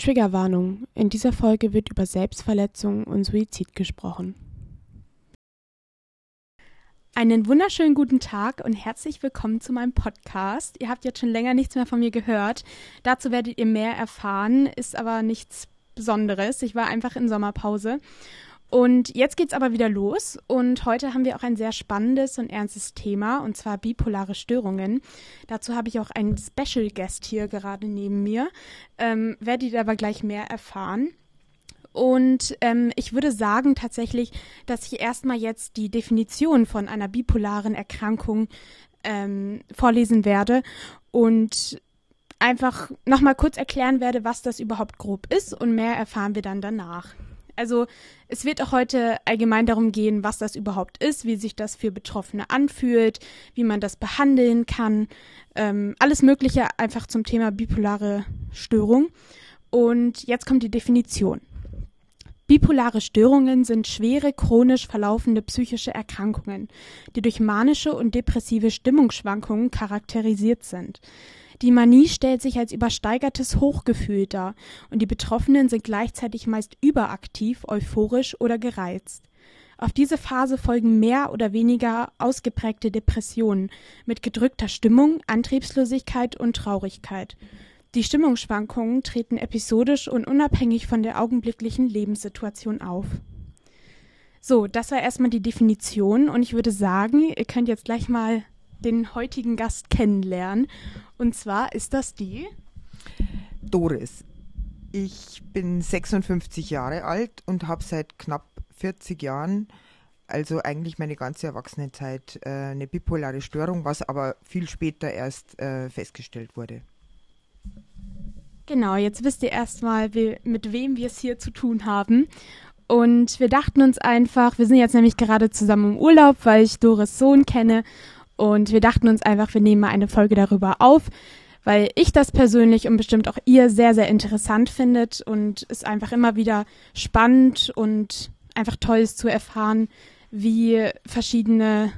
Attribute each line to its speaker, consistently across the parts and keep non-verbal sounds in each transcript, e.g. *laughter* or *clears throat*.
Speaker 1: Triggerwarnung. In dieser Folge wird über Selbstverletzung und Suizid gesprochen. Einen wunderschönen guten Tag und herzlich willkommen zu meinem Podcast. Ihr habt jetzt schon länger nichts mehr von mir gehört. Dazu werdet ihr mehr erfahren, ist aber nichts Besonderes. Ich war einfach in Sommerpause und jetzt geht's aber wieder los und heute haben wir auch ein sehr spannendes und ernstes Thema und zwar bipolare Störungen. Dazu habe ich auch einen Special Guest hier gerade neben mir. Ähm, werdet ihr aber gleich mehr erfahren. Und ähm, ich würde sagen tatsächlich, dass ich erstmal jetzt die Definition von einer bipolaren Erkrankung ähm, vorlesen werde und einfach nochmal kurz erklären werde, was das überhaupt grob ist und mehr erfahren wir dann danach. Also es wird auch heute allgemein darum gehen, was das überhaupt ist, wie sich das für Betroffene anfühlt, wie man das behandeln kann, ähm, alles Mögliche einfach zum Thema bipolare Störung. Und jetzt kommt die Definition. Bipolare Störungen sind schwere, chronisch verlaufende psychische Erkrankungen, die durch manische und depressive Stimmungsschwankungen charakterisiert sind. Die Manie stellt sich als übersteigertes Hochgefühl dar und die Betroffenen sind gleichzeitig meist überaktiv, euphorisch oder gereizt. Auf diese Phase folgen mehr oder weniger ausgeprägte Depressionen mit gedrückter Stimmung, Antriebslosigkeit und Traurigkeit. Die Stimmungsschwankungen treten episodisch und unabhängig von der augenblicklichen Lebenssituation auf. So, das war erstmal die Definition und ich würde sagen, ihr könnt jetzt gleich mal den heutigen Gast kennenlernen. Und zwar ist das die
Speaker 2: Doris. Ich bin 56 Jahre alt und habe seit knapp 40 Jahren, also eigentlich meine ganze Erwachsenenzeit, äh, eine bipolare Störung, was aber viel später erst äh, festgestellt wurde.
Speaker 1: Genau, jetzt wisst ihr erstmal, mit wem wir es hier zu tun haben. Und wir dachten uns einfach, wir sind jetzt nämlich gerade zusammen im Urlaub, weil ich Doris Sohn kenne und wir dachten uns einfach, wir nehmen mal eine Folge darüber auf, weil ich das persönlich und bestimmt auch ihr sehr, sehr interessant findet und es einfach immer wieder spannend und einfach toll ist zu erfahren, wie verschiedene,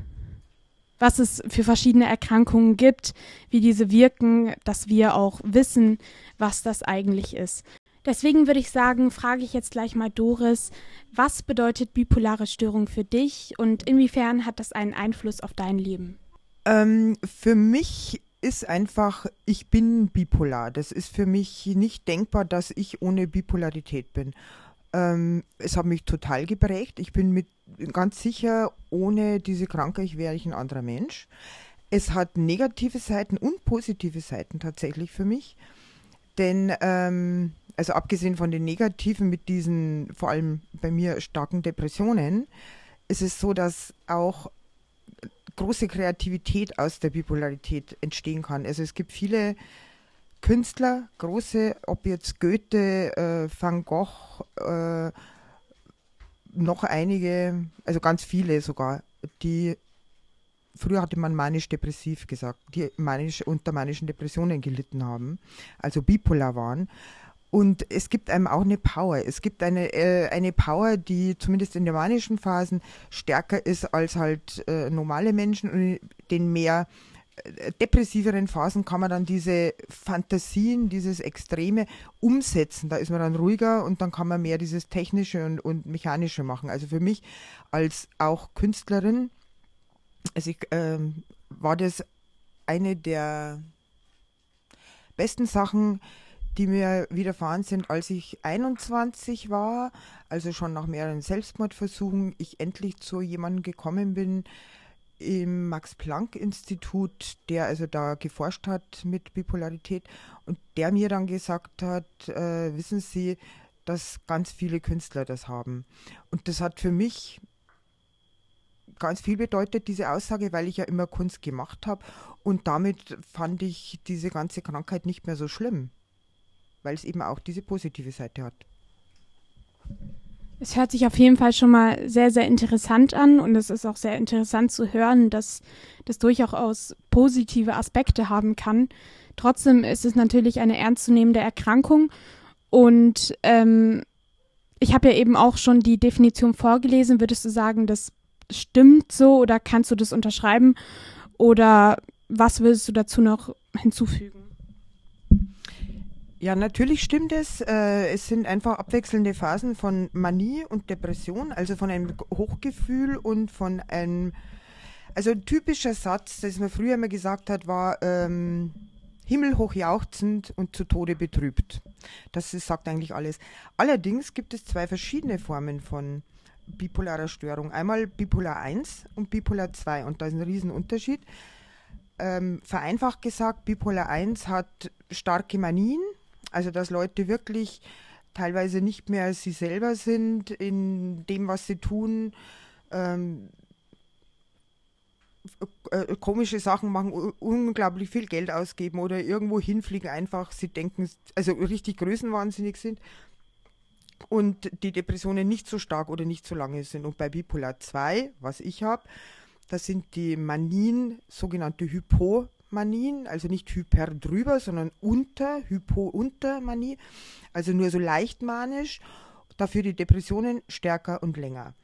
Speaker 1: was es für verschiedene Erkrankungen gibt, wie diese wirken, dass wir auch wissen, was das eigentlich ist. Deswegen würde ich sagen, frage ich jetzt gleich mal Doris, was bedeutet bipolare Störung für dich und inwiefern hat das einen Einfluss auf dein Leben?
Speaker 2: Ähm, für mich ist einfach, ich bin bipolar. Das ist für mich nicht denkbar, dass ich ohne Bipolarität bin. Ähm, es hat mich total geprägt. Ich bin mit ganz sicher, ohne diese Krankheit wäre ich ein anderer Mensch. Es hat negative Seiten und positive Seiten tatsächlich für mich. Denn, ähm, also abgesehen von den negativen mit diesen, vor allem bei mir starken Depressionen, ist es so, dass auch große Kreativität aus der Bipolarität entstehen kann. Also es gibt viele Künstler, große, ob jetzt Goethe, äh, Van Gogh, äh, noch einige, also ganz viele sogar, die früher hatte man manisch-depressiv gesagt, die manisch, unter manischen Depressionen gelitten haben, also bipolar waren. Und es gibt einem auch eine Power. Es gibt eine, äh, eine Power, die zumindest in den Phasen stärker ist als halt äh, normale Menschen. Und in den mehr äh, depressiveren Phasen kann man dann diese Fantasien, dieses Extreme umsetzen. Da ist man dann ruhiger und dann kann man mehr dieses Technische und, und Mechanische machen. Also für mich als auch Künstlerin, also ich, ähm, war das eine der besten Sachen, die mir widerfahren sind, als ich 21 war, also schon nach mehreren Selbstmordversuchen, ich endlich zu jemandem gekommen bin im Max-Planck-Institut, der also da geforscht hat mit Bipolarität und der mir dann gesagt hat, äh, wissen Sie, dass ganz viele Künstler das haben. Und das hat für mich ganz viel bedeutet, diese Aussage, weil ich ja immer Kunst gemacht habe und damit fand ich diese ganze Krankheit nicht mehr so schlimm weil es eben auch diese positive Seite hat.
Speaker 1: Es hört sich auf jeden Fall schon mal sehr, sehr interessant an und es ist auch sehr interessant zu hören, dass das durchaus positive Aspekte haben kann. Trotzdem ist es natürlich eine ernstzunehmende Erkrankung und ähm, ich habe ja eben auch schon die Definition vorgelesen. Würdest du sagen, das stimmt so oder kannst du das unterschreiben oder was würdest du dazu noch hinzufügen?
Speaker 2: Ja, natürlich stimmt es. Äh, es sind einfach abwechselnde Phasen von Manie und Depression, also von einem Hochgefühl und von einem, also ein typischer Satz, das man früher immer gesagt hat, war ähm, himmelhoch jauchzend und zu Tode betrübt. Das ist, sagt eigentlich alles. Allerdings gibt es zwei verschiedene Formen von bipolarer Störung. Einmal Bipolar 1 und Bipolar 2 und da ist ein Riesenunterschied. Ähm, vereinfacht gesagt, Bipolar 1 hat starke Manien, also dass Leute wirklich teilweise nicht mehr sie selber sind in dem, was sie tun, ähm, äh, komische Sachen machen, unglaublich viel Geld ausgeben oder irgendwo hinfliegen, einfach sie denken, also richtig größenwahnsinnig sind und die Depressionen nicht so stark oder nicht so lange sind. Und bei Bipolar 2, was ich habe, das sind die Manien, sogenannte Hypomanien, also nicht hyper drüber, sondern unter, Hypo-Untermanie, also nur so leicht manisch, dafür die Depressionen stärker und länger.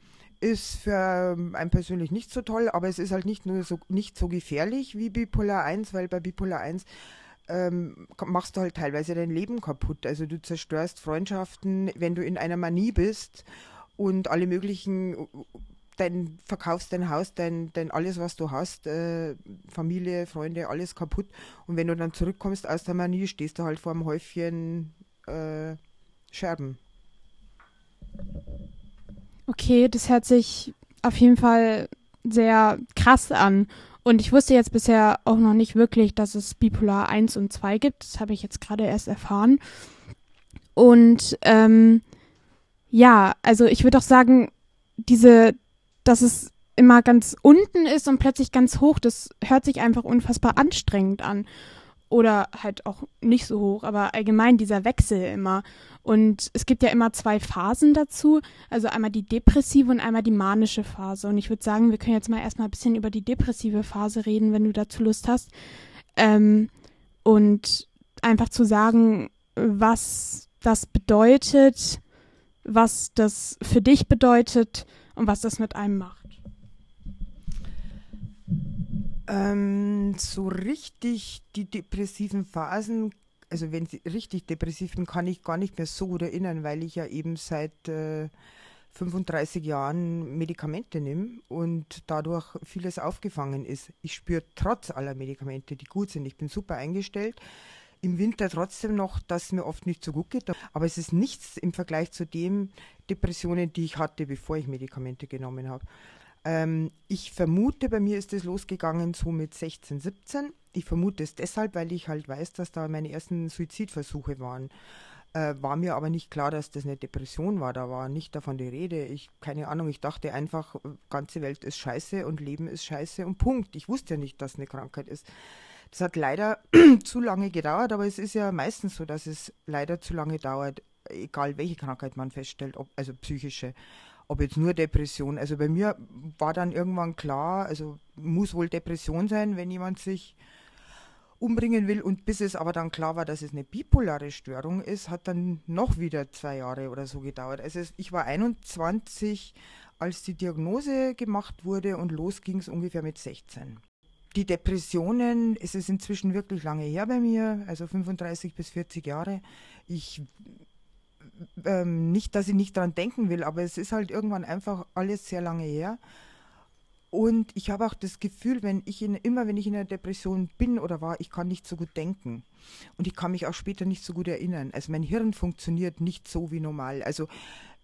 Speaker 2: Ist für einen persönlich nicht so toll, aber es ist halt nicht nur so nicht so gefährlich wie Bipolar 1, weil bei Bipolar 1 ähm, machst du halt teilweise dein Leben kaputt. Also du zerstörst Freundschaften, wenn du in einer Manie bist und alle möglichen, dein, verkaufst dein Haus, dein, dein alles, was du hast, äh, Familie, Freunde, alles kaputt. Und wenn du dann zurückkommst aus der Manie, stehst du halt vor einem Häufchen äh, Scherben.
Speaker 1: Okay, das hört sich auf jeden Fall sehr krass an. Und ich wusste jetzt bisher auch noch nicht wirklich, dass es Bipolar 1 und 2 gibt. Das habe ich jetzt gerade erst erfahren. Und ähm, ja, also ich würde auch sagen, diese, dass es immer ganz unten ist und plötzlich ganz hoch, das hört sich einfach unfassbar anstrengend an oder halt auch nicht so hoch, aber allgemein dieser Wechsel immer. Und es gibt ja immer zwei Phasen dazu, also einmal die depressive und einmal die manische Phase. Und ich würde sagen, wir können jetzt mal erstmal ein bisschen über die depressive Phase reden, wenn du dazu Lust hast. Ähm, und einfach zu sagen, was das bedeutet, was das für dich bedeutet und was das mit einem macht.
Speaker 2: Ähm, so richtig die depressiven Phasen, also wenn sie richtig depressiv bin, kann ich gar nicht mehr so gut erinnern, weil ich ja eben seit äh, 35 Jahren Medikamente nehme und dadurch vieles aufgefangen ist. Ich spüre trotz aller Medikamente, die gut sind, ich bin super eingestellt, im Winter trotzdem noch, dass es mir oft nicht so gut geht. Aber es ist nichts im Vergleich zu den Depressionen, die ich hatte, bevor ich Medikamente genommen habe. Ähm, ich vermute, bei mir ist es losgegangen so mit 16, 17. Ich vermute es deshalb, weil ich halt weiß, dass da meine ersten Suizidversuche waren. Äh, war mir aber nicht klar, dass das eine Depression war. Da war nicht davon die Rede. Ich, keine Ahnung, ich dachte einfach, ganze Welt ist scheiße und Leben ist scheiße und Punkt. Ich wusste ja nicht, dass eine Krankheit ist. Das hat leider *clears throat* zu lange gedauert, aber es ist ja meistens so, dass es leider zu lange dauert, egal welche Krankheit man feststellt, ob, also psychische ob jetzt nur Depression. Also bei mir war dann irgendwann klar, also muss wohl Depression sein, wenn jemand sich umbringen will. Und bis es aber dann klar war, dass es eine bipolare Störung ist, hat dann noch wieder zwei Jahre oder so gedauert. Also ich war 21, als die Diagnose gemacht wurde und los ging es ungefähr mit 16. Die Depressionen, es ist inzwischen wirklich lange her bei mir, also 35 bis 40 Jahre. Ich ähm, nicht, dass ich nicht daran denken will, aber es ist halt irgendwann einfach alles sehr lange her. Und ich habe auch das Gefühl, wenn ich in, immer wenn ich in einer Depression bin oder war, ich kann nicht so gut denken. Und ich kann mich auch später nicht so gut erinnern. Also mein Hirn funktioniert nicht so wie normal. Also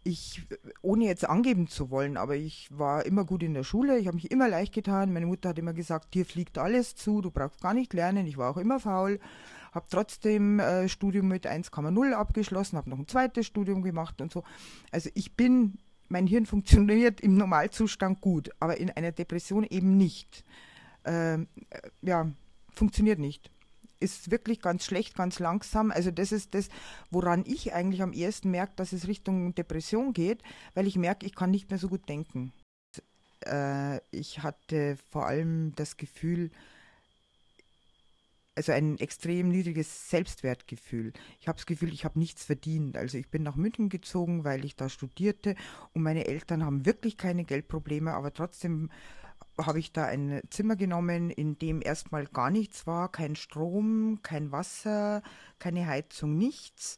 Speaker 2: ich, ohne jetzt angeben zu wollen, aber ich war immer gut in der Schule, ich habe mich immer leicht getan. Meine Mutter hat immer gesagt, dir fliegt alles zu, du brauchst gar nicht lernen. Ich war auch immer faul habe trotzdem äh, Studium mit 1,0 abgeschlossen, habe noch ein zweites Studium gemacht und so. Also ich bin, mein Hirn *laughs* funktioniert im Normalzustand gut, aber in einer Depression eben nicht. Ähm, äh, ja, funktioniert nicht. Ist wirklich ganz schlecht, ganz langsam. Also das ist das, woran ich eigentlich am ersten merke, dass es Richtung Depression geht, weil ich merke, ich kann nicht mehr so gut denken. Äh, ich hatte vor allem das Gefühl, also ein extrem niedriges Selbstwertgefühl. Ich habe das Gefühl, ich habe nichts verdient. Also ich bin nach München gezogen, weil ich da studierte und meine Eltern haben wirklich keine Geldprobleme, aber trotzdem habe ich da ein Zimmer genommen, in dem erstmal gar nichts war, kein Strom, kein Wasser, keine Heizung, nichts.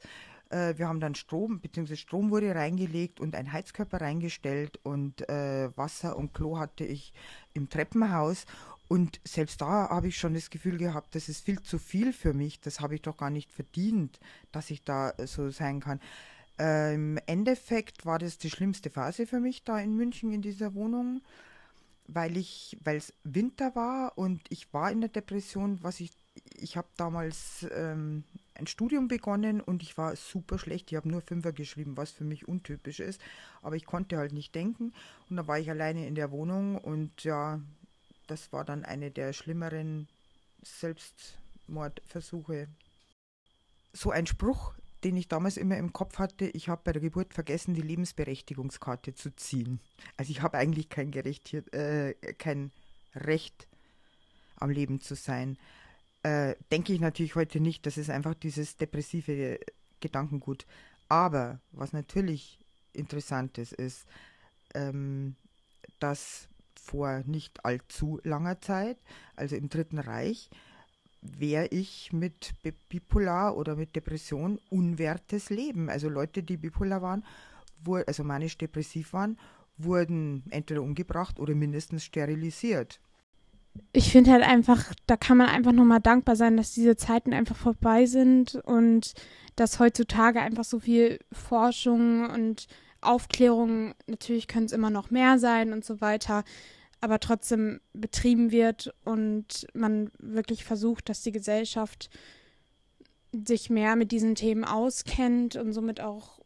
Speaker 2: Äh, wir haben dann Strom, beziehungsweise Strom wurde reingelegt und ein Heizkörper reingestellt und äh, Wasser und Klo hatte ich im Treppenhaus. Und selbst da habe ich schon das Gefühl gehabt, das ist viel zu viel für mich. Das habe ich doch gar nicht verdient, dass ich da so sein kann. Äh, Im Endeffekt war das die schlimmste Phase für mich da in München in dieser Wohnung, weil ich, weil es Winter war und ich war in der Depression, was ich, ich habe damals ähm, ein Studium begonnen und ich war super schlecht. Ich habe nur Fünfer geschrieben, was für mich untypisch ist. Aber ich konnte halt nicht denken. Und da war ich alleine in der Wohnung und ja, das war dann eine der schlimmeren Selbstmordversuche. So ein Spruch, den ich damals immer im Kopf hatte, ich habe bei der Geburt vergessen, die Lebensberechtigungskarte zu ziehen. Also ich habe eigentlich kein, Gerecht, äh, kein Recht am Leben zu sein äh, denke ich natürlich heute nicht. Das ist einfach dieses depressive Gedankengut. Aber was natürlich interessant ist, ist, ähm, dass vor nicht allzu langer Zeit, also im Dritten Reich, wäre ich mit Bipolar oder mit Depression unwertes Leben. Also Leute, die bipolar waren, also manisch-depressiv waren, wurden entweder umgebracht oder mindestens sterilisiert
Speaker 1: ich finde halt einfach, da kann man einfach nochmal dankbar sein, dass diese Zeiten einfach vorbei sind und dass heutzutage einfach so viel Forschung und Aufklärung, natürlich können es immer noch mehr sein und so weiter, aber trotzdem betrieben wird und man wirklich versucht, dass die Gesellschaft sich mehr mit diesen Themen auskennt und somit auch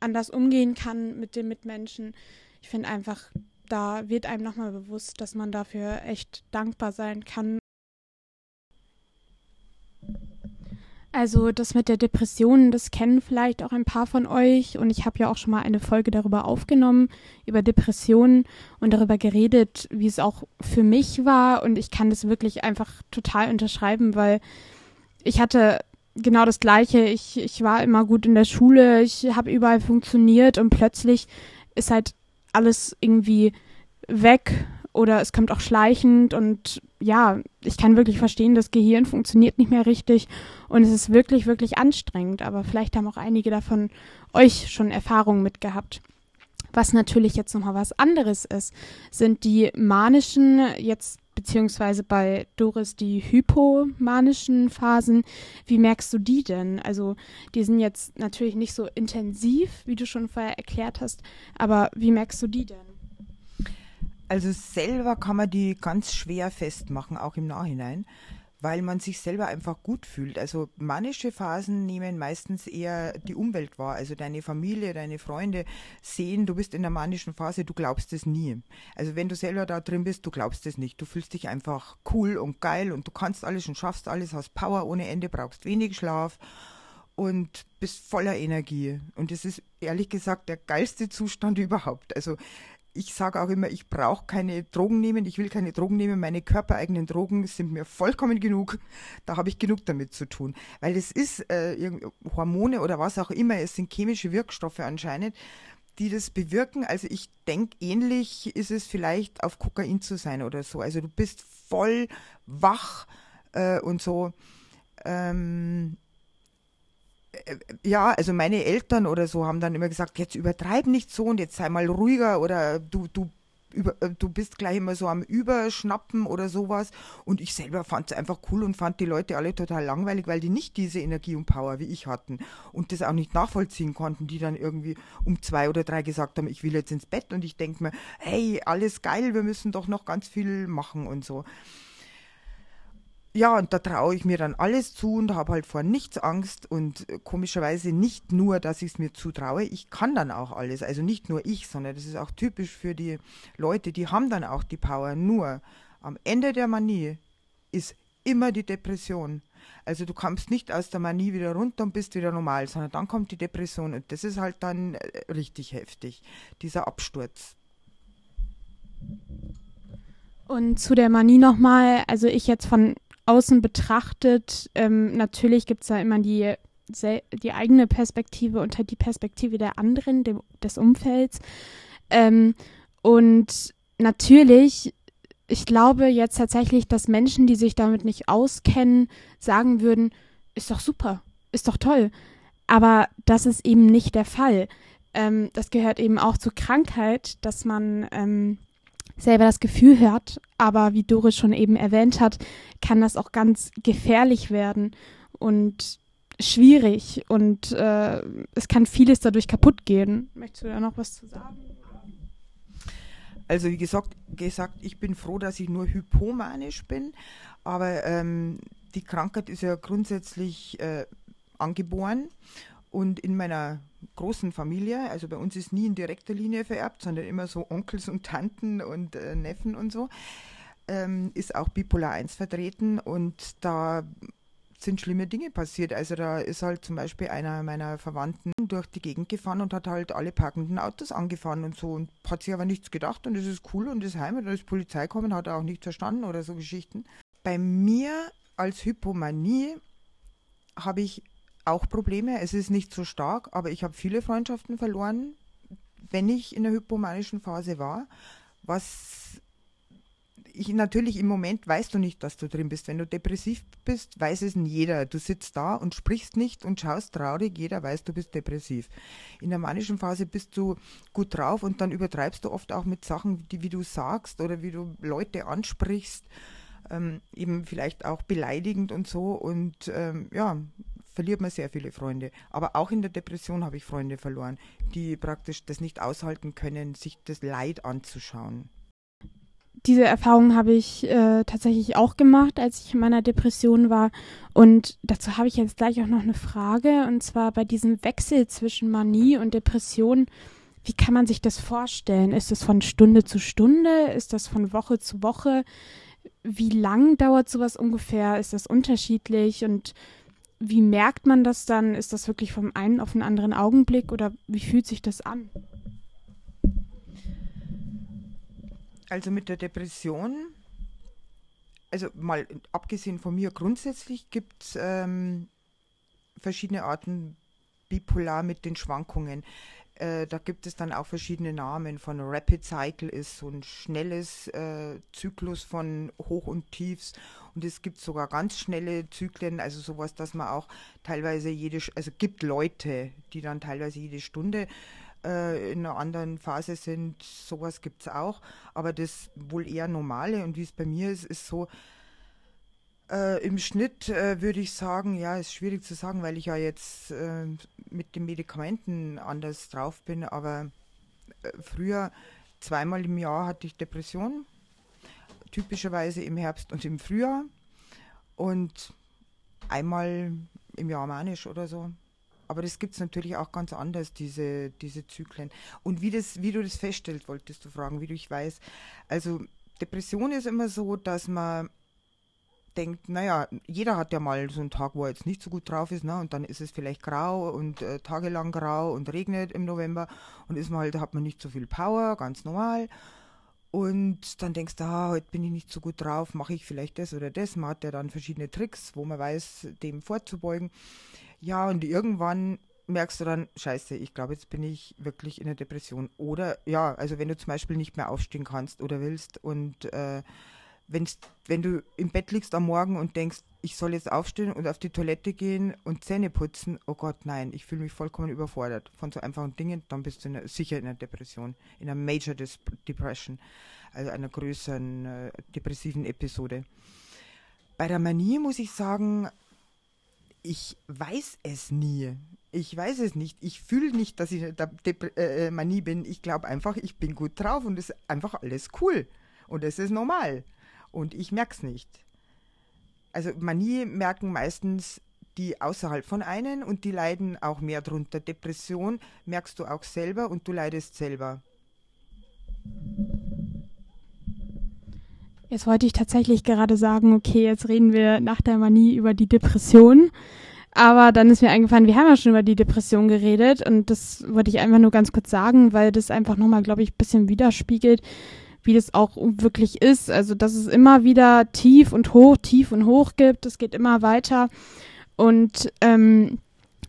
Speaker 1: anders umgehen kann mit den Mitmenschen. Ich finde einfach, da wird einem nochmal bewusst, dass man dafür echt dankbar sein kann. Also das mit der Depression, das kennen vielleicht auch ein paar von euch. Und ich habe ja auch schon mal eine Folge darüber aufgenommen, über Depressionen und darüber geredet, wie es auch für mich war. Und ich kann das wirklich einfach total unterschreiben, weil ich hatte genau das gleiche, ich, ich war immer gut in der Schule, ich habe überall funktioniert und plötzlich ist halt alles irgendwie weg oder es kommt auch schleichend und ja, ich kann wirklich verstehen, das Gehirn funktioniert nicht mehr richtig und es ist wirklich, wirklich anstrengend, aber vielleicht haben auch einige davon euch schon Erfahrungen mit gehabt. Was natürlich jetzt nochmal was anderes ist, sind die manischen, jetzt beziehungsweise bei Doris die hypomanischen Phasen. Wie merkst du die denn? Also die sind jetzt natürlich nicht so intensiv, wie du schon vorher erklärt hast, aber wie merkst du die denn?
Speaker 2: Also selber kann man die ganz schwer festmachen, auch im Nachhinein, weil man sich selber einfach gut fühlt. Also manische Phasen nehmen meistens eher die Umwelt wahr. Also deine Familie, deine Freunde sehen, du bist in der manischen Phase, du glaubst es nie. Also wenn du selber da drin bist, du glaubst es nicht. Du fühlst dich einfach cool und geil und du kannst alles und schaffst alles, hast Power ohne Ende, brauchst wenig Schlaf und bist voller Energie. Und das ist ehrlich gesagt der geilste Zustand *laughs* überhaupt. Also ich sage auch immer, ich brauche keine Drogen nehmen, ich will keine Drogen nehmen, meine körpereigenen Drogen sind mir vollkommen genug. Da habe ich genug damit zu tun. Weil es ist äh, Hormone oder was auch immer, es sind chemische Wirkstoffe anscheinend, die das bewirken. Also ich denke, ähnlich ist es vielleicht auf Kokain zu sein oder so. Also du bist voll wach äh, und so. Ähm, äh, ja, also meine Eltern oder so haben dann immer gesagt, jetzt übertreib nicht so und jetzt sei mal ruhiger oder du, du, über, du bist gleich immer so am Überschnappen oder sowas. Und ich selber fand es einfach cool und fand die Leute alle total langweilig, weil die nicht diese Energie und Power wie ich hatten und das auch nicht nachvollziehen konnten, die dann irgendwie um zwei oder drei gesagt haben, ich will jetzt ins Bett und ich denke mir, hey, alles geil, wir müssen doch noch ganz viel machen und so ja, und da traue ich mir dann alles zu und habe halt vor nichts Angst und äh, komischerweise nicht nur, dass ich es mir zutraue, ich kann dann auch alles. Also nicht nur ich, sondern das ist auch typisch für die Leute, die haben dann auch die Power. Nur am Ende der Manie ist immer die Depression. Also du kommst nicht aus der Manie wieder runter und bist wieder normal, sondern dann kommt die Depression und das ist halt dann äh, richtig heftig, dieser Absturz.
Speaker 1: Und zu der Manie nochmal, also ich jetzt von außen betrachtet, ähm, natürlich gibt es da immer die, die eigene Perspektive und halt die Perspektive der anderen, dem, des Umfelds. Ähm, und natürlich ich glaube jetzt tatsächlich, dass Menschen, die sich damit nicht auskennen, sagen würden, ist doch super, ist doch toll. Aber das ist eben nicht der Fall. Ähm, das gehört eben auch zur Krankheit, dass man ähm, selber das Gefühl hat, aber wie Doris schon eben erwähnt hat, kann das auch ganz gefährlich werden und schwierig und äh, es kann vieles dadurch kaputt gehen. Möchtest du da noch was zu sagen?
Speaker 2: Also wie gesagt, gesagt, ich bin froh, dass ich nur hypomanisch bin, aber ähm, die Krankheit ist ja grundsätzlich äh, angeboren und in meiner großen Familie, also bei uns ist nie in direkter Linie vererbt, sondern immer so Onkels und Tanten und äh, Neffen und so, ähm, ist auch Bipolar 1 vertreten und da sind schlimme Dinge passiert. Also da ist halt zum Beispiel einer meiner Verwandten durch die Gegend gefahren und hat halt alle parkenden Autos angefahren und so und hat sich aber nichts gedacht und es ist cool und ist heim und da ist Polizei gekommen, hat er auch nicht verstanden oder so Geschichten. Bei mir als Hypomanie habe ich auch Probleme. Es ist nicht so stark, aber ich habe viele Freundschaften verloren, wenn ich in der hypomanischen Phase war, was ich natürlich im Moment weißt du nicht, dass du drin bist. Wenn du depressiv bist, weiß es jeder. Du sitzt da und sprichst nicht und schaust traurig, jeder weiß, du bist depressiv. In der manischen Phase bist du gut drauf und dann übertreibst du oft auch mit Sachen, die wie du sagst oder wie du Leute ansprichst, ähm, eben vielleicht auch beleidigend und so und ähm, ja, verliert man sehr viele Freunde. Aber auch in der Depression habe ich Freunde verloren, die praktisch das nicht aushalten können, sich das Leid anzuschauen
Speaker 1: diese Erfahrung habe ich äh, tatsächlich auch gemacht, als ich in meiner Depression war. Und dazu habe ich jetzt gleich auch noch eine Frage. Und zwar bei diesem Wechsel zwischen Manie und Depression. Wie kann man sich das vorstellen? Ist das von Stunde zu Stunde? Ist das von Woche zu Woche? Wie lang dauert sowas ungefähr? Ist das unterschiedlich? Und wie merkt man das dann? Ist das wirklich vom einen auf den anderen Augenblick oder wie fühlt sich das an?
Speaker 2: Also mit der Depression, also mal abgesehen von mir, grundsätzlich gibt es ähm, verschiedene Arten bipolar mit den Schwankungen. Äh, da gibt es dann auch verschiedene Namen. Von Rapid Cycle ist so ein schnelles äh, Zyklus von Hoch und Tiefs. Und es gibt sogar ganz schnelle Zyklen, also sowas, dass man auch teilweise jede, also gibt Leute, die dann teilweise jede Stunde äh, in einer anderen Phase sind, sowas gibt es auch. Aber das wohl eher normale und wie es bei mir ist, ist so, äh, Im Schnitt äh, würde ich sagen, ja, ist schwierig zu sagen, weil ich ja jetzt äh, mit den Medikamenten anders drauf bin, aber äh, früher zweimal im Jahr hatte ich Depressionen, typischerweise im Herbst und im Frühjahr und einmal im Jahr manisch oder so. Aber das gibt es natürlich auch ganz anders, diese, diese Zyklen. Und wie, das, wie du das feststellst, wolltest du fragen, wie du ich weiß. Also Depression ist immer so, dass man denkt, naja, jeder hat ja mal so einen Tag, wo er jetzt nicht so gut drauf ist, ne? und dann ist es vielleicht grau und äh, tagelang grau und regnet im November und ist man halt, hat man nicht so viel Power, ganz normal. Und dann denkst du, ah, heute bin ich nicht so gut drauf, mache ich vielleicht das oder das. Man hat ja dann verschiedene Tricks, wo man weiß, dem vorzubeugen. Ja, und irgendwann merkst du dann, scheiße, ich glaube, jetzt bin ich wirklich in der Depression. Oder ja, also wenn du zum Beispiel nicht mehr aufstehen kannst oder willst und äh, wenn's, wenn du im Bett liegst am Morgen und denkst, ich soll jetzt aufstehen und auf die Toilette gehen und Zähne putzen, oh Gott, nein, ich fühle mich vollkommen überfordert von so einfachen Dingen, dann bist du in, sicher in einer Depression, in einer Major Depression, also einer größeren äh, depressiven Episode. Bei der Manie muss ich sagen, ich weiß es nie. Ich weiß es nicht. Ich fühle nicht, dass ich der Dep äh, Manie bin. Ich glaube einfach, ich bin gut drauf und es ist einfach alles cool. Und es ist normal. Und ich merke es nicht. Also Manie merken meistens die außerhalb von einen und die leiden auch mehr drunter. Depression merkst du auch selber und du leidest selber.
Speaker 1: Jetzt wollte ich tatsächlich gerade sagen, okay, jetzt reden wir nach der Manie über die Depression. Aber dann ist mir eingefallen, wir haben ja schon über die Depression geredet und das wollte ich einfach nur ganz kurz sagen, weil das einfach nochmal, glaube ich, ein bisschen widerspiegelt, wie das auch wirklich ist. Also, dass es immer wieder tief und hoch, tief und hoch gibt. Es geht immer weiter. Und ähm,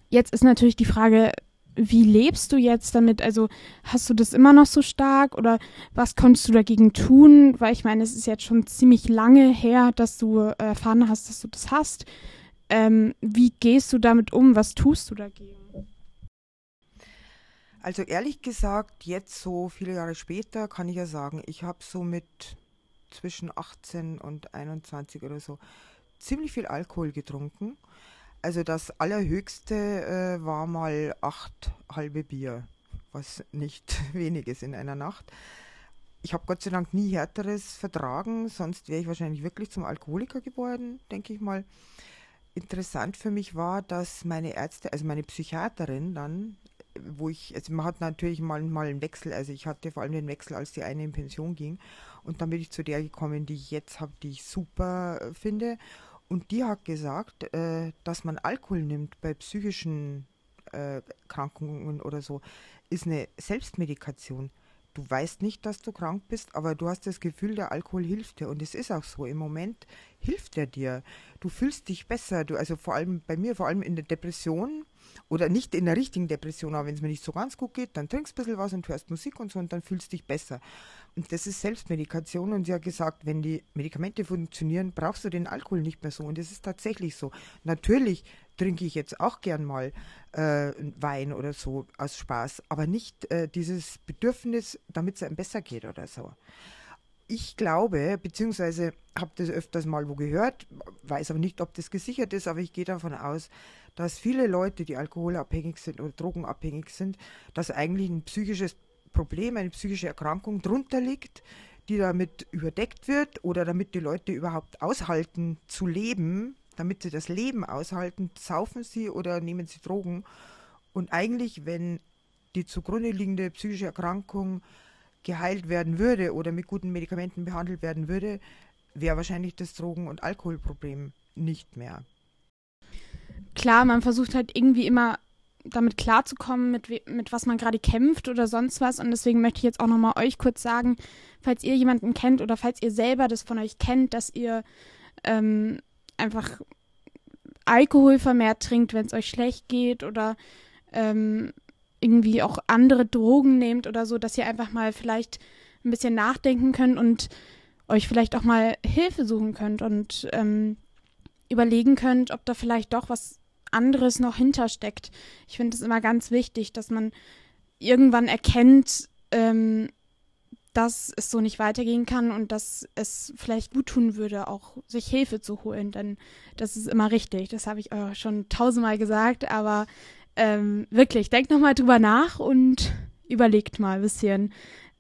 Speaker 1: jetzt ist natürlich die Frage, wie lebst du jetzt damit? Also hast du das immer noch so stark oder was konntest du dagegen tun? Weil ich meine, es ist jetzt schon ziemlich lange her, dass du erfahren hast, dass du das hast. Ähm, wie gehst du damit um? Was tust du dagegen?
Speaker 2: Also ehrlich gesagt, jetzt so viele Jahre später kann ich ja sagen, ich habe so mit zwischen 18 und 21 oder so ziemlich viel Alkohol getrunken also das Allerhöchste äh, war mal acht halbe Bier, was nicht *laughs* wenig ist in einer Nacht. Ich habe Gott sei Dank nie härteres vertragen, sonst wäre ich wahrscheinlich wirklich zum Alkoholiker geworden, denke ich mal. Interessant für mich war, dass meine Ärzte, also meine Psychiaterin dann, wo ich, also man hat natürlich mal, mal einen Wechsel, also ich hatte vor allem den Wechsel, als die eine in Pension ging und dann bin ich zu der gekommen, die ich jetzt habe, die ich super äh, finde und die hat gesagt, äh, dass man Alkohol nimmt bei psychischen äh, Krankungen oder so, ist eine Selbstmedikation. Du weißt nicht, dass du krank bist, aber du hast das Gefühl, der Alkohol hilft dir. Und es ist auch so. Im Moment hilft er dir. Du fühlst dich besser. Du, also vor allem bei mir, vor allem in der Depression, oder nicht in der richtigen Depression, aber wenn es mir nicht so ganz gut geht, dann trinkst du ein bisschen was und hörst Musik und so und dann fühlst du dich besser. Und das ist Selbstmedikation und sie hat gesagt, wenn die Medikamente funktionieren, brauchst du den Alkohol nicht mehr so. Und das ist tatsächlich so. Natürlich trinke ich jetzt auch gern mal äh, Wein oder so aus Spaß, aber nicht äh, dieses Bedürfnis, damit es einem besser geht oder so. Ich glaube, beziehungsweise habe das öfters mal wo gehört, weiß aber nicht, ob das gesichert ist, aber ich gehe davon aus, dass viele Leute, die alkoholabhängig sind oder drogenabhängig sind, dass eigentlich ein psychisches Problem, eine psychische Erkrankung drunter liegt, die damit überdeckt wird oder damit die Leute überhaupt aushalten zu leben, damit sie das Leben aushalten, saufen sie oder nehmen sie Drogen. Und eigentlich, wenn die zugrunde liegende psychische Erkrankung geheilt werden würde oder mit guten Medikamenten behandelt werden würde, wäre wahrscheinlich das Drogen- und Alkoholproblem nicht mehr
Speaker 1: klar, man versucht halt irgendwie immer damit klarzukommen, mit, mit was man gerade kämpft oder sonst was. Und deswegen möchte ich jetzt auch nochmal euch kurz sagen, falls ihr jemanden kennt oder falls ihr selber das von euch kennt, dass ihr ähm, einfach Alkohol vermehrt trinkt, wenn es euch schlecht geht oder ähm, irgendwie auch andere Drogen nehmt oder so, dass ihr einfach mal vielleicht ein bisschen nachdenken könnt und euch vielleicht auch mal Hilfe suchen könnt und ähm, überlegen könnt, ob da vielleicht doch was anderes noch hintersteckt. Ich finde es immer ganz wichtig, dass man irgendwann erkennt, ähm, dass es so nicht weitergehen kann und dass es vielleicht gut tun würde, auch sich Hilfe zu holen, denn das ist immer richtig. Das habe ich euch schon tausendmal gesagt, aber ähm, wirklich, denkt nochmal drüber nach und überlegt mal ein bisschen.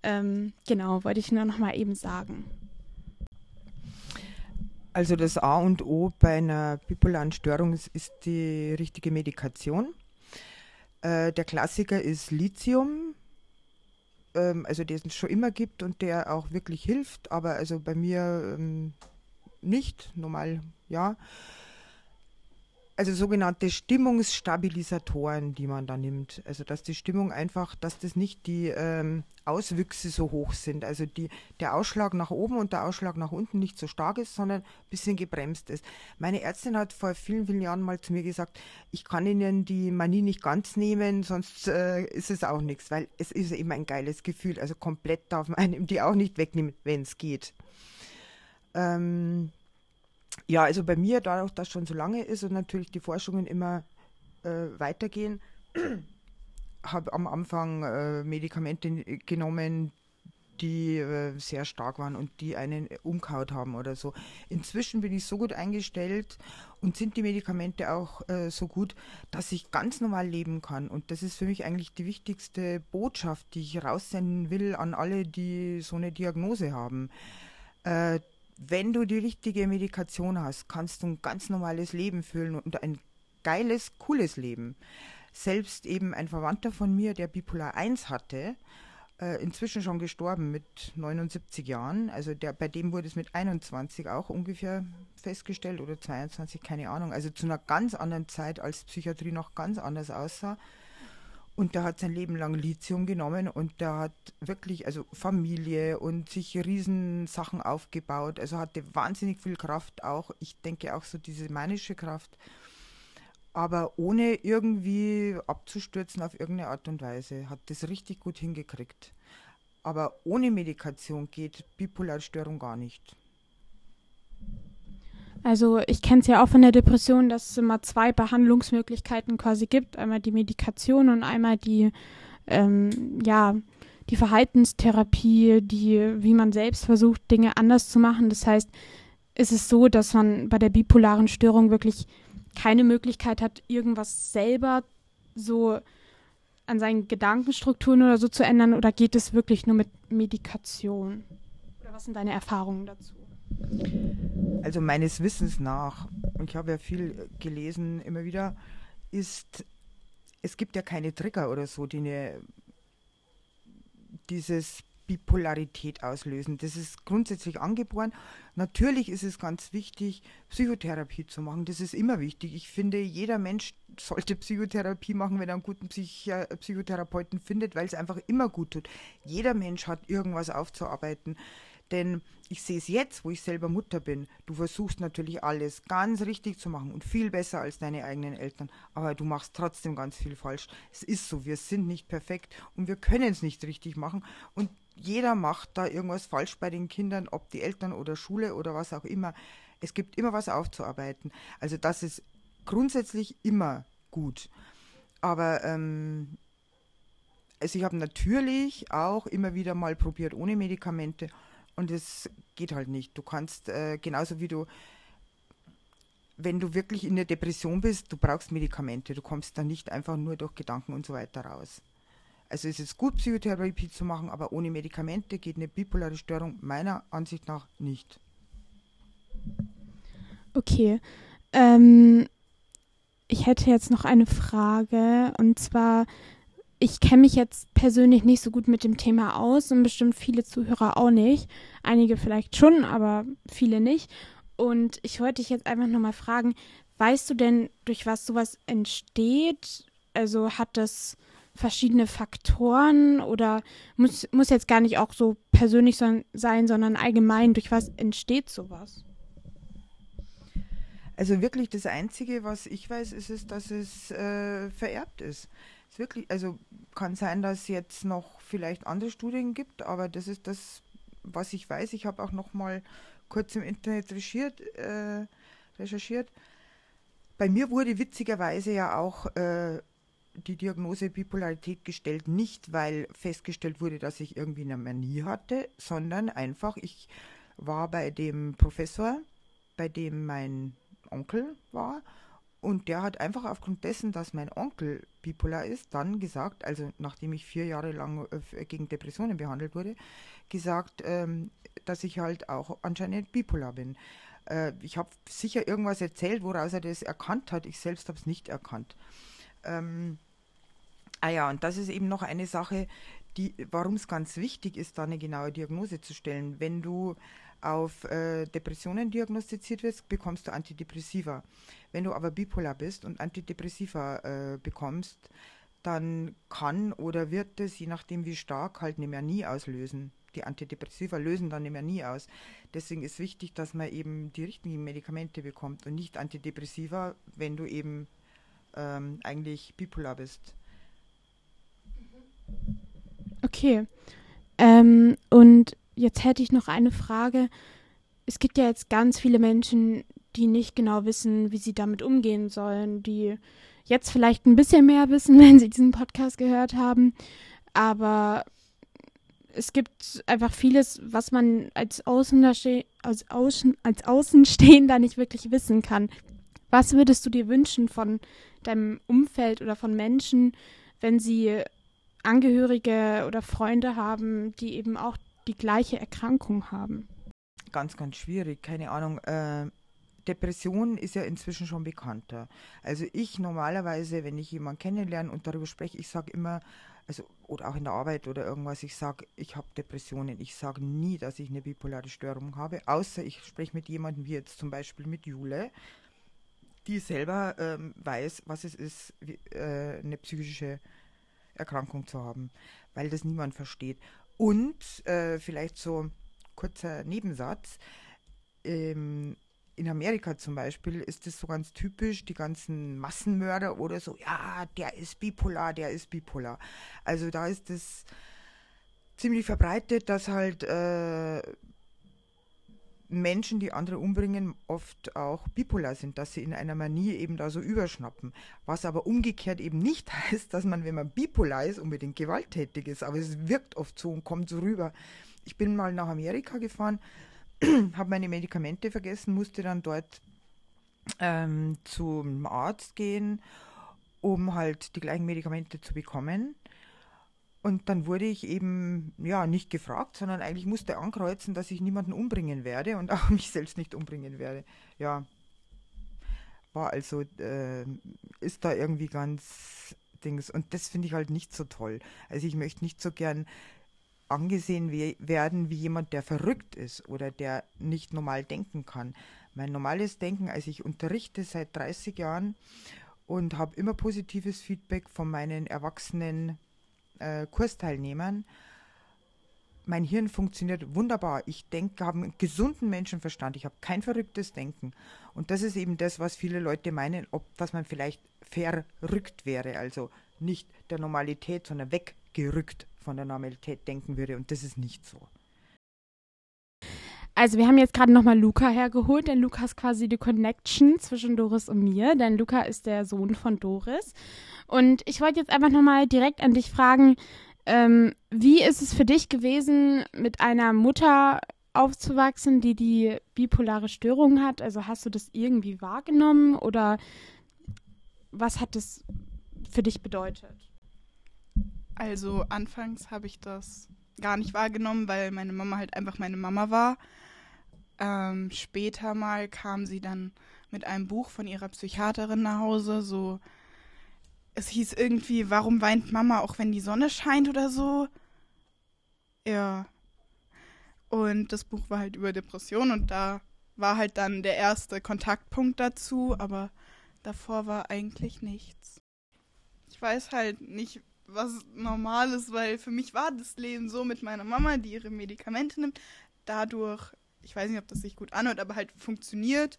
Speaker 1: Ähm, genau, wollte ich nur nochmal eben sagen.
Speaker 2: Also das A und O bei einer bipolaren Störung ist, ist die richtige Medikation. Äh, der Klassiker ist Lithium, ähm, also den es schon immer gibt und der auch wirklich hilft, aber also bei mir ähm, nicht, normal ja also sogenannte Stimmungsstabilisatoren, die man da nimmt. Also dass die Stimmung einfach, dass das nicht die ähm, Auswüchse so hoch sind. Also die, der Ausschlag nach oben und der Ausschlag nach unten nicht so stark ist, sondern ein bisschen gebremst ist. Meine Ärztin hat vor vielen, vielen Jahren mal zu mir gesagt, ich kann Ihnen die Manie nicht ganz nehmen, sonst äh, ist es auch nichts, weil es ist eben ein geiles Gefühl. Also komplett darf man einem die auch nicht wegnehmen, wenn es geht. Ähm, ja, also bei mir, dadurch, dass schon so lange ist und natürlich die Forschungen immer äh, weitergehen, *clears throat* habe am Anfang äh, Medikamente genommen, die äh, sehr stark waren und die einen umkaut haben oder so. Inzwischen bin ich so gut eingestellt und sind die Medikamente auch äh, so gut, dass ich ganz normal leben kann. Und das ist für mich eigentlich die wichtigste Botschaft, die ich raussenden will an alle, die so eine Diagnose haben. Äh, wenn du die richtige Medikation hast, kannst du ein ganz normales Leben führen und ein geiles, cooles Leben. Selbst eben ein Verwandter von mir, der Bipolar 1 hatte, äh, inzwischen schon gestorben mit 79 Jahren. Also der, bei dem wurde es mit 21 auch ungefähr festgestellt oder 22, keine Ahnung. Also zu einer ganz anderen Zeit, als Psychiatrie noch ganz anders aussah. Und der hat sein Leben lang Lithium genommen und der hat wirklich, also Familie und sich Riesensachen aufgebaut. Also hatte wahnsinnig viel Kraft auch. Ich denke auch so diese manische Kraft. aber ohne irgendwie abzustürzen auf irgendeine Art und Weise. Hat das richtig gut hingekriegt. Aber ohne Medikation geht Bipolarstörung gar nicht.
Speaker 1: Also ich kenne es ja auch von der Depression, dass es immer zwei Behandlungsmöglichkeiten quasi gibt. Einmal die Medikation und einmal die, ähm, ja, die Verhaltenstherapie, die, wie man selbst versucht, Dinge anders zu machen. Das heißt, ist es so, dass man bei der bipolaren Störung wirklich keine Möglichkeit hat, irgendwas selber so an seinen Gedankenstrukturen oder so zu ändern oder geht es wirklich nur mit Medikation? Oder was sind deine Erfahrungen dazu?
Speaker 2: Also meines Wissens nach, und ich habe ja viel gelesen immer wieder, ist, es gibt ja keine Trigger oder so, die eine, dieses Bipolarität auslösen. Das ist grundsätzlich angeboren. Natürlich ist es ganz wichtig, Psychotherapie zu machen. Das ist immer wichtig. Ich finde, jeder Mensch sollte Psychotherapie machen, wenn er einen guten Psych Psychotherapeuten findet, weil es einfach immer gut tut. Jeder Mensch hat irgendwas aufzuarbeiten. Denn ich sehe es jetzt, wo ich selber Mutter bin. Du versuchst natürlich alles ganz richtig zu machen und viel besser als deine eigenen Eltern. Aber du machst trotzdem ganz viel falsch. Es ist so, wir sind nicht perfekt und wir können es nicht richtig machen. Und jeder macht da irgendwas falsch bei den Kindern, ob die Eltern oder Schule oder was auch immer. Es gibt immer was aufzuarbeiten. Also das ist grundsätzlich immer gut. Aber ähm, also ich habe natürlich auch immer wieder mal probiert ohne Medikamente und es geht halt nicht. Du kannst äh, genauso wie du wenn du wirklich in der Depression bist, du brauchst Medikamente. Du kommst da nicht einfach nur durch Gedanken und so weiter raus. Also es ist gut, Psychotherapie zu machen, aber ohne Medikamente geht eine bipolare Störung meiner Ansicht nach nicht.
Speaker 1: Okay. Ähm, ich hätte jetzt noch eine Frage und zwar, ich kenne mich jetzt persönlich nicht so gut mit dem Thema aus und bestimmt viele Zuhörer auch nicht. Einige vielleicht schon, aber viele nicht. Und ich wollte dich jetzt einfach nochmal fragen, weißt du denn, durch was sowas entsteht? Also hat das verschiedene Faktoren oder muss, muss jetzt gar nicht auch so persönlich sein, sondern allgemein, durch was entsteht sowas?
Speaker 2: Also wirklich das Einzige, was ich weiß, ist es, dass es äh, vererbt ist. Es wirklich, also kann sein, dass es jetzt noch vielleicht andere Studien gibt, aber das ist das, was ich weiß. Ich habe auch noch mal kurz im Internet recherchiert. Äh, recherchiert. Bei mir wurde witzigerweise ja auch äh, die Diagnose Bipolarität gestellt, nicht weil festgestellt wurde, dass ich irgendwie eine Manie hatte, sondern einfach, ich war bei dem Professor, bei dem mein Onkel war, und der hat einfach aufgrund dessen, dass mein Onkel bipolar ist, dann gesagt, also nachdem ich vier Jahre lang äh, gegen Depressionen behandelt wurde, gesagt, ähm, dass ich halt auch anscheinend bipolar bin. Äh, ich habe sicher irgendwas erzählt, woraus er das erkannt hat. Ich selbst habe es nicht erkannt. Ähm, ah ja, und das ist eben noch eine Sache, warum es ganz wichtig ist, da eine genaue Diagnose zu stellen. Wenn du auf äh, Depressionen diagnostiziert wirst, bekommst du Antidepressiva. Wenn du aber bipolar bist und Antidepressiva äh, bekommst, dann kann oder wird es, je nachdem wie stark, halt eine Manie auslösen. Die Antidepressiva lösen dann eine Manie aus. Deswegen ist wichtig, dass man eben die richtigen Medikamente bekommt und nicht Antidepressiva, wenn du eben ähm, eigentlich bipolar bist.
Speaker 1: Okay. Ähm, und jetzt hätte ich noch eine Frage. Es gibt ja jetzt ganz viele Menschen, die nicht genau wissen, wie sie damit umgehen sollen, die jetzt vielleicht ein bisschen mehr wissen, *laughs* wenn sie diesen Podcast gehört haben. Aber es gibt einfach vieles, was man als, Außenste als, Außen als Außenstehender nicht wirklich wissen kann. Was würdest du dir wünschen von deinem Umfeld oder von Menschen, wenn sie Angehörige oder Freunde haben, die eben auch die gleiche Erkrankung haben?
Speaker 2: Ganz, ganz schwierig. Keine Ahnung. Äh, Depression ist ja inzwischen schon bekannter. Also ich normalerweise, wenn ich jemanden kennenlerne und darüber spreche, ich sage immer, also oder auch in der Arbeit oder irgendwas, ich sage, ich habe Depressionen. Ich sage nie, dass ich eine bipolare Störung habe, außer ich spreche mit jemandem wie jetzt zum Beispiel mit Jule, die selber ähm, weiß, was es ist, wie, äh, eine psychische Erkrankung zu haben, weil das niemand versteht. Und äh, vielleicht so kurzer Nebensatz. Ähm, in Amerika zum Beispiel ist das so ganz typisch, die ganzen Massenmörder oder so, ja, der ist bipolar, der ist bipolar. Also da ist es ziemlich verbreitet, dass halt äh, Menschen, die andere umbringen, oft auch bipolar sind, dass sie in einer Manie eben da so überschnappen. Was aber umgekehrt eben nicht *laughs* heißt, dass man, wenn man bipolar ist, unbedingt gewalttätig ist. Aber es wirkt oft so und kommt so rüber. Ich bin mal nach Amerika gefahren, *clears throat* habe meine Medikamente vergessen, musste dann dort ähm, zum Arzt gehen, um halt die gleichen Medikamente zu bekommen. Und dann wurde ich eben, ja, nicht gefragt, sondern eigentlich musste ankreuzen, dass ich niemanden umbringen werde und *laughs* auch mich selbst nicht umbringen werde. Ja, war also, äh, ist da irgendwie ganz Dings. Und das finde ich halt nicht so toll. Also ich möchte nicht so gern angesehen we werden wie jemand, der verrückt ist oder der nicht normal denken kann. Mein normales Denken, also ich unterrichte seit 30 Jahren und habe immer positives Feedback von meinen erwachsenen äh, Kursteilnehmern. Mein Hirn funktioniert wunderbar. Ich denke, habe einen gesunden Menschenverstand. Ich habe kein verrücktes Denken. Und das ist eben das, was viele Leute meinen, ob dass man vielleicht verrückt wäre, also nicht der Normalität, sondern weggerückt von der Normalität denken würde. Und das ist nicht so.
Speaker 1: Also wir haben jetzt gerade nochmal Luca hergeholt, denn Luca ist quasi die Connection zwischen Doris und mir, denn Luca ist der Sohn von Doris. Und ich wollte jetzt einfach nochmal direkt an dich fragen, ähm, wie ist es für dich gewesen, mit einer Mutter aufzuwachsen, die die bipolare Störung hat? Also hast du das irgendwie wahrgenommen oder was hat das für dich bedeutet?
Speaker 3: Also anfangs habe ich das gar nicht wahrgenommen, weil meine Mama halt einfach meine Mama war. Ähm, später mal kam sie dann mit einem Buch von ihrer Psychiaterin nach Hause, so es hieß irgendwie, warum weint Mama auch wenn die Sonne scheint oder so. Ja. Und das Buch war halt über Depression und da war halt dann der erste Kontaktpunkt dazu, aber davor war eigentlich nichts. Ich weiß halt nicht, was normal ist, weil für mich war das Leben so mit meiner Mama, die ihre Medikamente nimmt, dadurch, ich weiß nicht, ob das sich gut anhört, aber halt funktioniert,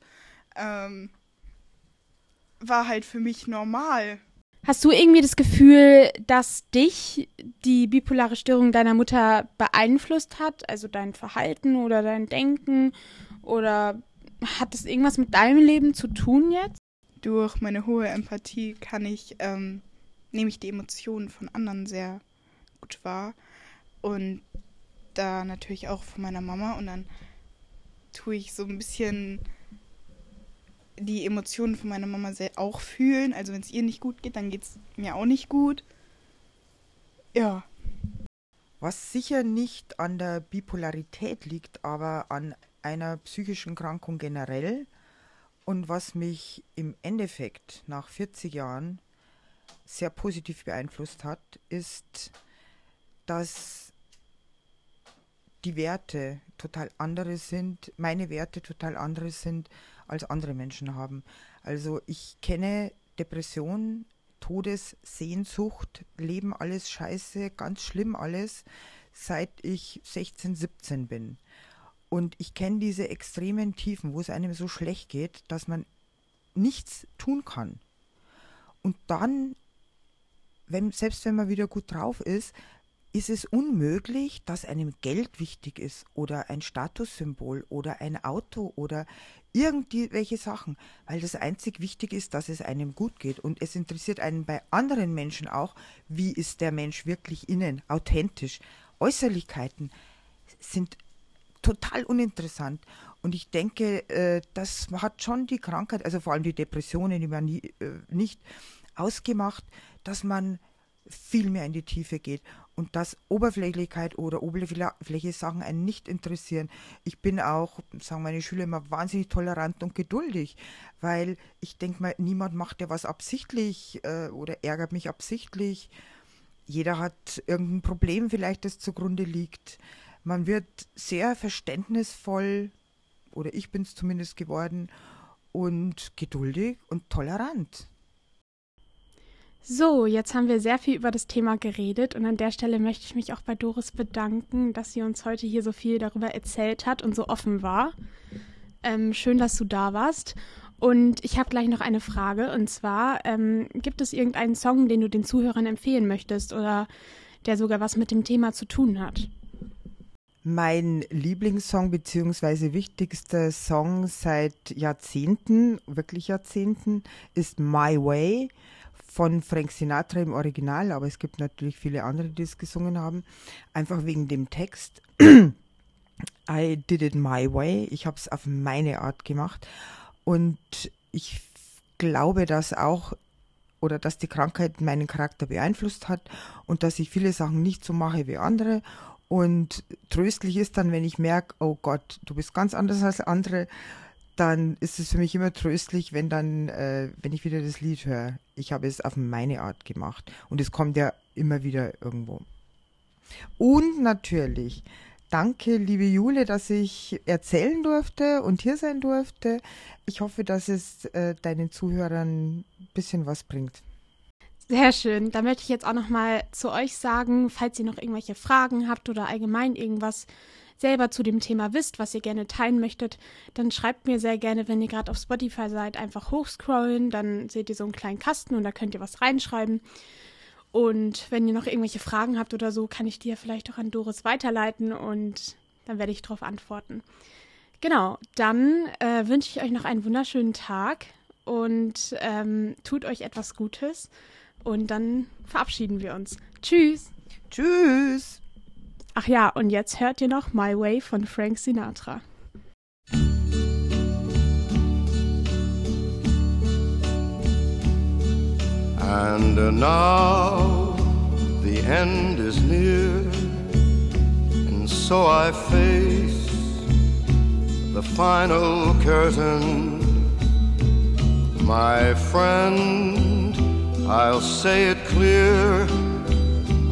Speaker 3: ähm, war halt für mich normal.
Speaker 1: Hast du irgendwie das Gefühl, dass dich die bipolare Störung deiner Mutter beeinflusst hat? Also dein Verhalten oder dein Denken? Oder hat es irgendwas mit deinem Leben zu tun jetzt?
Speaker 3: Durch meine hohe Empathie kann ich ähm, nehme ich die Emotionen von anderen sehr gut wahr. Und da natürlich auch von meiner Mama. Und dann tue ich so ein bisschen die Emotionen von meiner Mama auch fühlen. Also wenn es ihr nicht gut geht, dann geht es mir auch nicht gut. Ja.
Speaker 2: Was sicher nicht an der Bipolarität liegt, aber an einer psychischen Krankung generell und was mich im Endeffekt nach 40 Jahren sehr positiv beeinflusst hat, ist, dass die Werte total andere sind, meine Werte total andere sind, als andere Menschen haben. Also ich kenne Depression, Todessehnsucht, Leben alles scheiße, ganz schlimm alles, seit ich 16, 17 bin. Und ich kenne diese extremen Tiefen, wo es einem so schlecht geht, dass man nichts tun kann. Und dann wenn, selbst wenn man wieder gut drauf ist, ist es unmöglich, dass einem Geld wichtig ist oder ein Statussymbol oder ein Auto oder irgendwelche Sachen, weil das einzig wichtig ist, dass es einem gut geht. Und es interessiert einen bei anderen Menschen auch, wie ist der Mensch wirklich innen, authentisch. Äußerlichkeiten sind total uninteressant. Und ich denke, äh, das hat schon die Krankheit, also vor allem die Depressionen, die man nie, äh, nicht ausgemacht, dass man viel mehr in die Tiefe geht und dass Oberflächlichkeit oder Oberfläche Sachen einen nicht interessieren. Ich bin auch, sagen meine Schüler immer, wahnsinnig tolerant und geduldig, weil ich denke mal, niemand macht ja was absichtlich äh, oder ärgert mich absichtlich. Jeder hat irgendein Problem vielleicht, das zugrunde liegt. Man wird sehr verständnisvoll, oder ich bin es zumindest geworden, und geduldig und tolerant.
Speaker 1: So, jetzt haben wir sehr viel über das Thema geredet und an der Stelle möchte ich mich auch bei Doris bedanken, dass sie uns heute hier so viel darüber erzählt hat und so offen war. Ähm, schön, dass du da warst. Und ich habe gleich noch eine Frage. Und zwar, ähm, gibt es irgendeinen Song, den du den Zuhörern empfehlen möchtest oder der sogar was mit dem Thema zu tun hat?
Speaker 2: Mein Lieblingssong bzw. wichtigster Song seit Jahrzehnten, wirklich Jahrzehnten, ist My Way von Frank Sinatra im Original, aber es gibt natürlich viele andere, die es gesungen haben. Einfach wegen dem Text. *clears throat* I did it my way. Ich habe es auf meine Art gemacht. Und ich glaube, dass auch oder dass die Krankheit meinen Charakter beeinflusst hat und dass ich viele Sachen nicht so mache wie andere und tröstlich ist dann, wenn ich merke, oh Gott, du bist ganz anders als andere, dann ist es für mich immer tröstlich, wenn dann, äh, wenn ich wieder das Lied höre. Ich habe es auf meine Art gemacht. Und es kommt ja immer wieder irgendwo. Und natürlich, danke, liebe Jule, dass ich erzählen durfte und hier sein durfte. Ich hoffe, dass es äh, deinen Zuhörern ein bisschen was bringt.
Speaker 1: Sehr schön. Da möchte ich jetzt auch noch mal zu euch sagen, falls ihr noch irgendwelche Fragen habt oder allgemein irgendwas selber zu dem Thema wisst, was ihr gerne teilen möchtet, dann schreibt mir sehr gerne, wenn ihr gerade auf Spotify seid, einfach hochscrollen, dann seht ihr so einen kleinen Kasten und da könnt ihr was reinschreiben. Und wenn ihr noch irgendwelche Fragen habt oder so, kann ich die ja vielleicht auch an Doris weiterleiten und dann werde ich darauf antworten. Genau, dann äh, wünsche ich euch noch einen wunderschönen Tag und ähm, tut euch etwas Gutes. Und dann verabschieden wir uns. Tschüss.
Speaker 2: Tschüss.
Speaker 1: Ach ja, und jetzt hört ihr noch My Way von Frank Sinatra.
Speaker 4: And now the end is near, and so I face the final curtain. My friend I'll say it clear,